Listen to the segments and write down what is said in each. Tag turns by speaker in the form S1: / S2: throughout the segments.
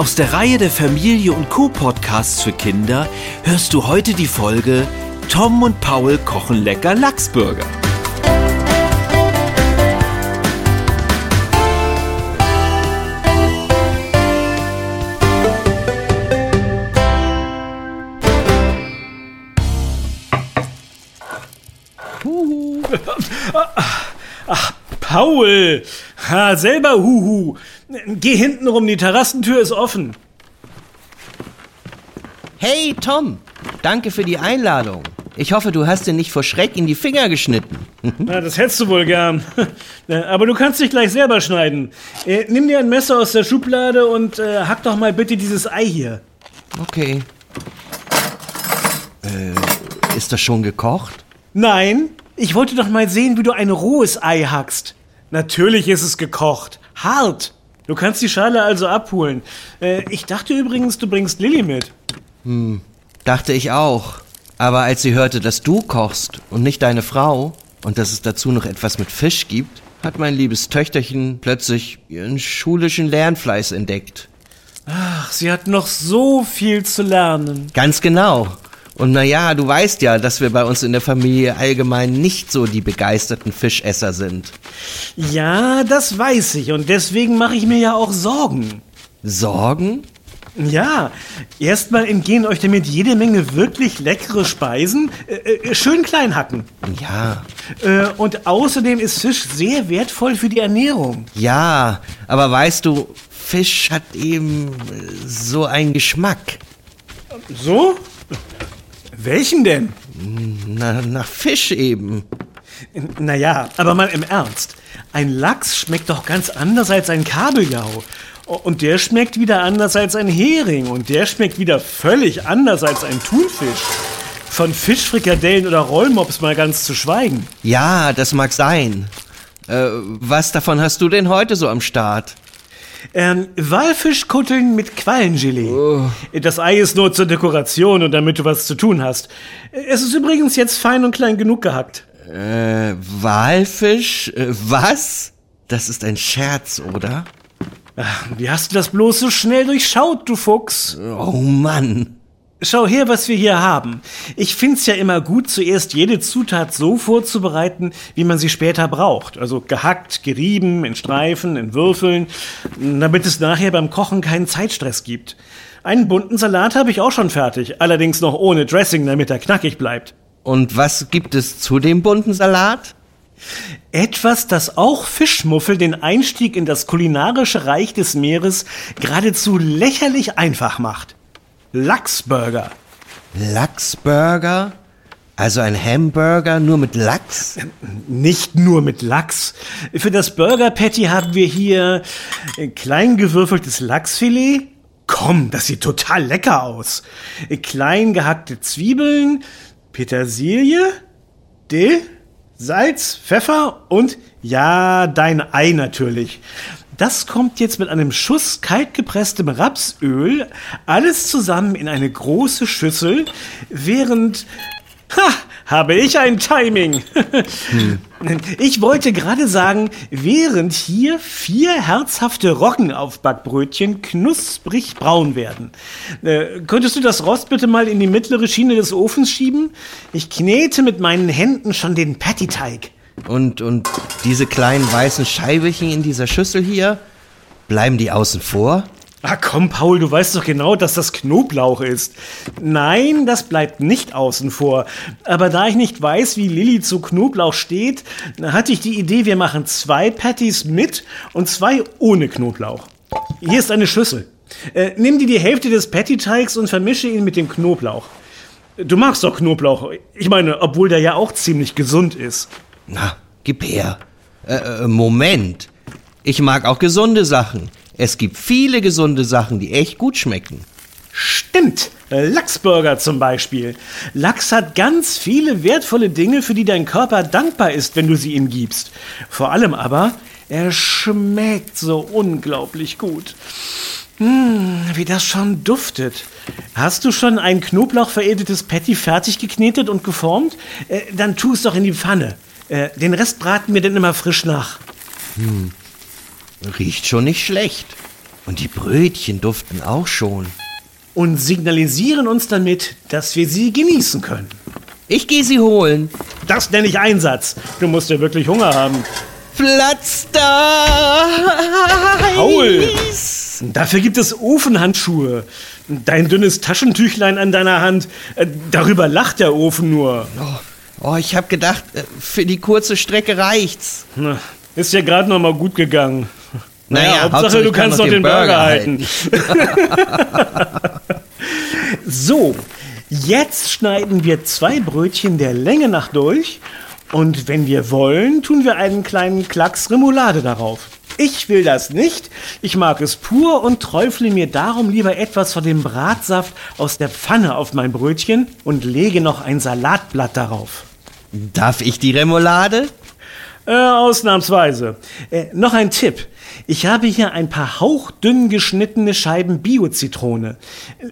S1: Aus der Reihe der Familie und Co-Podcasts für Kinder hörst du heute die Folge Tom und Paul kochen lecker Lachsburger.
S2: Ach, Paul! Ha, selber Huhu! Geh hinten rum, die Terrassentür ist offen.
S3: Hey Tom, danke für die Einladung. Ich hoffe, du hast dir nicht vor Schreck in die Finger geschnitten.
S2: Na, das hättest du wohl gern. Aber du kannst dich gleich selber schneiden. Äh, nimm dir ein Messer aus der Schublade und äh, hack doch mal bitte dieses Ei hier.
S3: Okay. Äh, ist das schon gekocht?
S2: Nein, ich wollte doch mal sehen, wie du ein rohes Ei hackst. Natürlich ist es gekocht. Hart. Du kannst die Schale also abholen. Äh, ich dachte übrigens, du bringst Lilly mit.
S3: Hm, dachte ich auch. Aber als sie hörte, dass du kochst und nicht deine Frau und dass es dazu noch etwas mit Fisch gibt, hat mein liebes Töchterchen plötzlich ihren schulischen Lernfleiß entdeckt.
S2: Ach, sie hat noch so viel zu lernen.
S3: Ganz genau. Und naja, du weißt ja, dass wir bei uns in der Familie allgemein nicht so die begeisterten Fischesser sind.
S2: Ja, das weiß ich und deswegen mache ich mir ja auch Sorgen.
S3: Sorgen?
S2: Ja, erstmal entgehen euch damit jede Menge wirklich leckere Speisen, äh, äh, schön klein hacken.
S3: Ja.
S2: Äh, und außerdem ist Fisch sehr wertvoll für die Ernährung.
S3: Ja, aber weißt du, Fisch hat eben so einen Geschmack.
S2: So? Welchen denn?
S3: Na, nach Fisch eben.
S2: Naja, aber mal im Ernst. Ein Lachs schmeckt doch ganz anders als ein Kabeljau. Und der schmeckt wieder anders als ein Hering. Und der schmeckt wieder völlig anders als ein Thunfisch. Von Fischfrikadellen oder Rollmops mal ganz zu schweigen.
S3: Ja, das mag sein. Äh, was davon hast du denn heute so am Start?
S2: Ähm, Walfischkutteln mit Quallengelee. Oh. Das Ei ist nur zur Dekoration und damit du was zu tun hast. Es ist übrigens jetzt fein und klein genug gehackt.
S3: Äh, Walfisch? Äh, was? Das ist ein Scherz, oder?
S2: Ach, wie hast du das bloß so schnell durchschaut, du Fuchs?
S3: Oh Mann.
S2: Schau her, was wir hier haben. Ich find's ja immer gut, zuerst jede Zutat so vorzubereiten, wie man sie später braucht. Also gehackt, gerieben, in Streifen, in Würfeln, damit es nachher beim Kochen keinen Zeitstress gibt. Einen bunten Salat habe ich auch schon fertig, allerdings noch ohne Dressing, damit er knackig bleibt.
S3: Und was gibt es zu dem bunten Salat?
S2: Etwas, das auch Fischmuffel den Einstieg in das kulinarische Reich des Meeres geradezu lächerlich einfach macht. Lachsburger.
S3: Lachsburger? Also ein Hamburger nur mit Lachs?
S2: Nicht nur mit Lachs. Für das Burger Patty haben wir hier klein gewürfeltes Lachsfilet. Komm, das sieht total lecker aus. Klein gehackte Zwiebeln, Petersilie, Dill, Salz, Pfeffer und ja, dein Ei natürlich. Das kommt jetzt mit einem Schuss kaltgepresstem Rapsöl alles zusammen in eine große Schüssel, während Ha, habe ich ein Timing. Ich wollte gerade sagen, während hier vier herzhafte Roggenaufbackbrötchen knusprig braun werden. Äh, könntest du das Rost bitte mal in die mittlere Schiene des Ofens schieben? Ich knete mit meinen Händen schon den Patty-Teig.
S3: Und, und diese kleinen weißen Scheibelchen in dieser Schüssel hier, bleiben die außen vor?
S2: Ah komm, Paul, du weißt doch genau, dass das Knoblauch ist. Nein, das bleibt nicht außen vor. Aber da ich nicht weiß, wie Lilly zu Knoblauch steht, hatte ich die Idee, wir machen zwei Patties mit und zwei ohne Knoblauch. Hier ist eine Schüssel. Äh, nimm dir die Hälfte des Patty-Teigs und vermische ihn mit dem Knoblauch. Du magst doch Knoblauch. Ich meine, obwohl der ja auch ziemlich gesund ist.
S3: Na, gib her. Äh, äh, Moment. Ich mag auch gesunde Sachen. Es gibt viele gesunde Sachen, die echt gut schmecken.
S2: Stimmt. Lachsburger zum Beispiel. Lachs hat ganz viele wertvolle Dinge, für die dein Körper dankbar ist, wenn du sie ihm gibst. Vor allem aber, er schmeckt so unglaublich gut. Hm, wie das schon duftet. Hast du schon ein knoblauchveredeltes Patty fertig geknetet und geformt? Äh, dann tu es doch in die Pfanne. Äh, den Rest braten wir dann immer frisch nach.
S3: Hm. Riecht schon nicht schlecht. Und die Brötchen duften auch schon.
S2: Und signalisieren uns damit, dass wir sie genießen können.
S3: Ich gehe sie holen.
S2: Das nenne ich Einsatz. Du musst ja wirklich Hunger haben.
S3: Platz da!
S2: Paul! Dafür gibt es Ofenhandschuhe. Dein dünnes Taschentüchlein an deiner Hand, äh, darüber lacht der Ofen nur.
S3: Oh, ich hab gedacht, äh, für die kurze Strecke reicht's.
S2: Na, Ist ja gerade noch mal gut gegangen.
S3: Naja,
S2: Hauptsache,
S3: Hauptsache,
S2: du
S3: kann
S2: kannst
S3: noch
S2: noch
S3: den
S2: den Burger,
S3: Burger
S2: halten. so, jetzt schneiden wir zwei Brötchen der Länge nach durch und wenn wir wollen, tun wir einen kleinen Klacks Remoulade darauf. Ich will das nicht. Ich mag es pur und träufle mir darum lieber etwas von dem Bratsaft aus der Pfanne auf mein Brötchen und lege noch ein Salatblatt darauf.
S3: Darf ich die Remoulade?
S2: Äh, ausnahmsweise. Äh, noch ein Tipp. Ich habe hier ein paar hauchdünn geschnittene Scheiben Bio-Zitrone.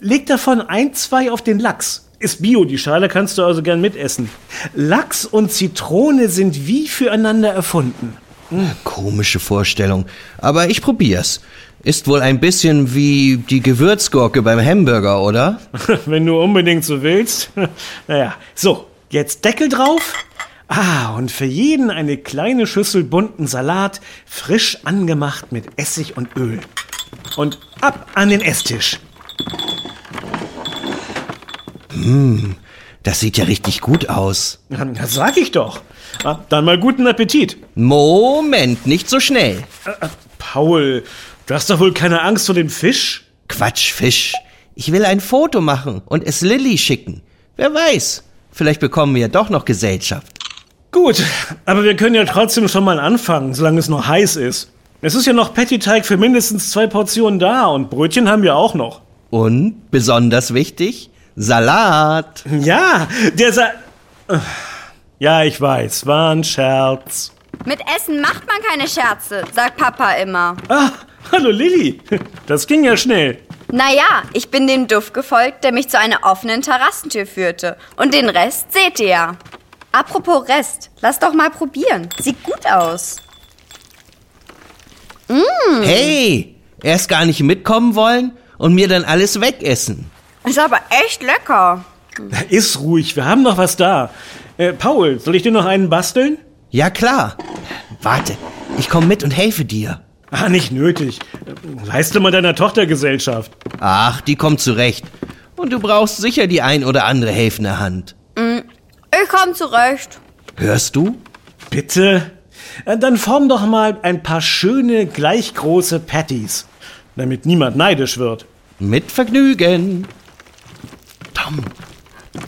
S2: Leg davon ein, zwei auf den Lachs. Ist Bio, die Schale kannst du also gern mitessen. Lachs und Zitrone sind wie füreinander erfunden.
S3: Komische Vorstellung. Aber ich probier's. Ist wohl ein bisschen wie die Gewürzgurke beim Hamburger, oder?
S2: Wenn du unbedingt so willst. naja, so, jetzt Deckel drauf. Ah, und für jeden eine kleine Schüssel bunten Salat, frisch angemacht mit Essig und Öl. Und ab an den Esstisch.
S3: Das sieht ja richtig gut aus.
S2: Das sag ich doch. Ah, dann mal guten Appetit.
S3: Moment, nicht so schnell.
S2: Äh, Paul, du hast doch wohl keine Angst vor dem Fisch?
S3: Quatsch, Fisch. Ich will ein Foto machen und es Lilly schicken. Wer weiß, vielleicht bekommen wir ja doch noch Gesellschaft.
S2: Gut, aber wir können ja trotzdem schon mal anfangen, solange es noch heiß ist. Es ist ja noch Patty-Teig für mindestens zwei Portionen da und Brötchen haben wir auch noch.
S3: Und, besonders wichtig, Salat.
S2: Ja, der Sa... Ja, ich weiß, war ein Scherz.
S4: Mit Essen macht man keine Scherze, sagt Papa immer.
S2: Ah, hallo Lilly. Das ging ja schnell.
S4: Naja, ich bin dem Duft gefolgt, der mich zu einer offenen Terrassentür führte. Und den Rest seht ihr ja. Apropos Rest, lass doch mal probieren. Sieht gut aus.
S3: Hey, erst gar nicht mitkommen wollen und mir dann alles wegessen.
S4: Ist aber echt lecker.
S2: Ist ruhig, wir haben noch was da. Äh, Paul, soll ich dir noch einen basteln?
S3: Ja klar. Warte, ich komme mit und helfe dir.
S2: Ah, nicht nötig. Leiste mal deiner Tochter Gesellschaft.
S3: Ach, die kommt zurecht. Und du brauchst sicher die ein oder andere helfende Hand.
S4: Ich komm zurecht.
S3: Hörst du?
S2: Bitte? Äh, Dann form doch mal ein paar schöne, gleich große Patties, damit niemand neidisch wird.
S3: Mit Vergnügen. Tom,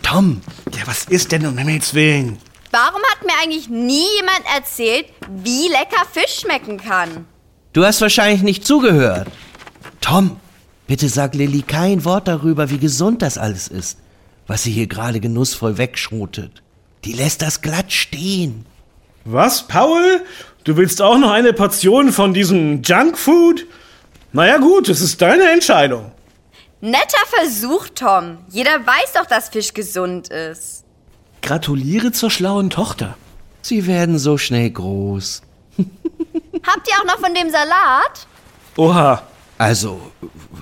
S3: Tom,
S2: Ja, was ist denn um Himmels Willen?
S4: Warum hat mir eigentlich nie jemand erzählt, wie lecker Fisch schmecken kann?
S3: Du hast wahrscheinlich nicht zugehört. Tom, bitte sag Lilly kein Wort darüber, wie gesund das alles ist, was sie hier gerade genussvoll wegschrotet. Die lässt das glatt stehen.
S2: Was, Paul? Du willst auch noch eine Portion von diesem Junkfood? Naja gut, es ist deine Entscheidung.
S4: Netter Versuch, Tom. Jeder weiß doch, dass Fisch gesund ist.
S2: Gratuliere zur schlauen Tochter.
S3: Sie werden so schnell groß.
S4: Habt ihr auch noch von dem Salat?
S2: Oha,
S3: Also,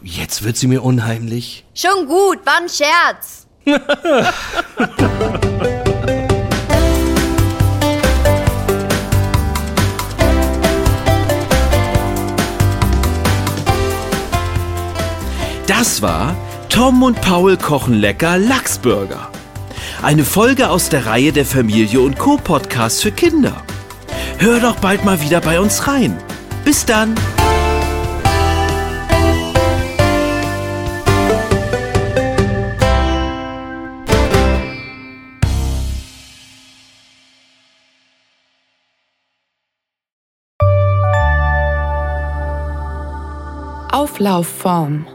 S3: jetzt wird sie mir unheimlich.
S4: Schon gut, war ein Scherz.
S1: Das war Tom und Paul kochen lecker Lachsburger. Eine Folge aus der Reihe der Familie und Co. Podcast für Kinder. Hör doch bald mal wieder bei uns rein. Bis dann.
S5: Auflaufform.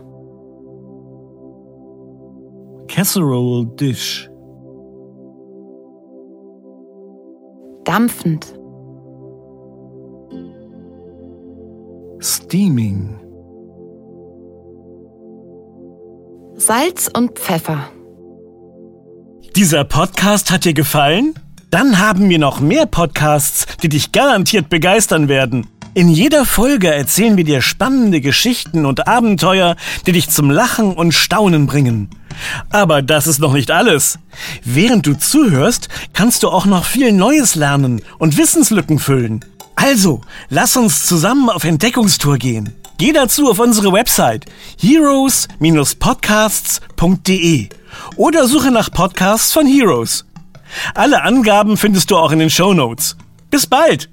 S2: Casserole Dish.
S5: Dampfend.
S2: Steaming.
S5: Salz und Pfeffer.
S2: Dieser Podcast hat dir gefallen? Dann haben wir noch mehr Podcasts, die dich garantiert begeistern werden. In jeder Folge erzählen wir dir spannende Geschichten und Abenteuer, die dich zum Lachen und Staunen bringen. Aber das ist noch nicht alles. Während du zuhörst, kannst du auch noch viel Neues lernen und Wissenslücken füllen. Also, lass uns zusammen auf Entdeckungstour gehen. Geh dazu auf unsere Website heroes-podcasts.de oder suche nach Podcasts von Heroes. Alle Angaben findest du auch in den Show Notes. Bis bald!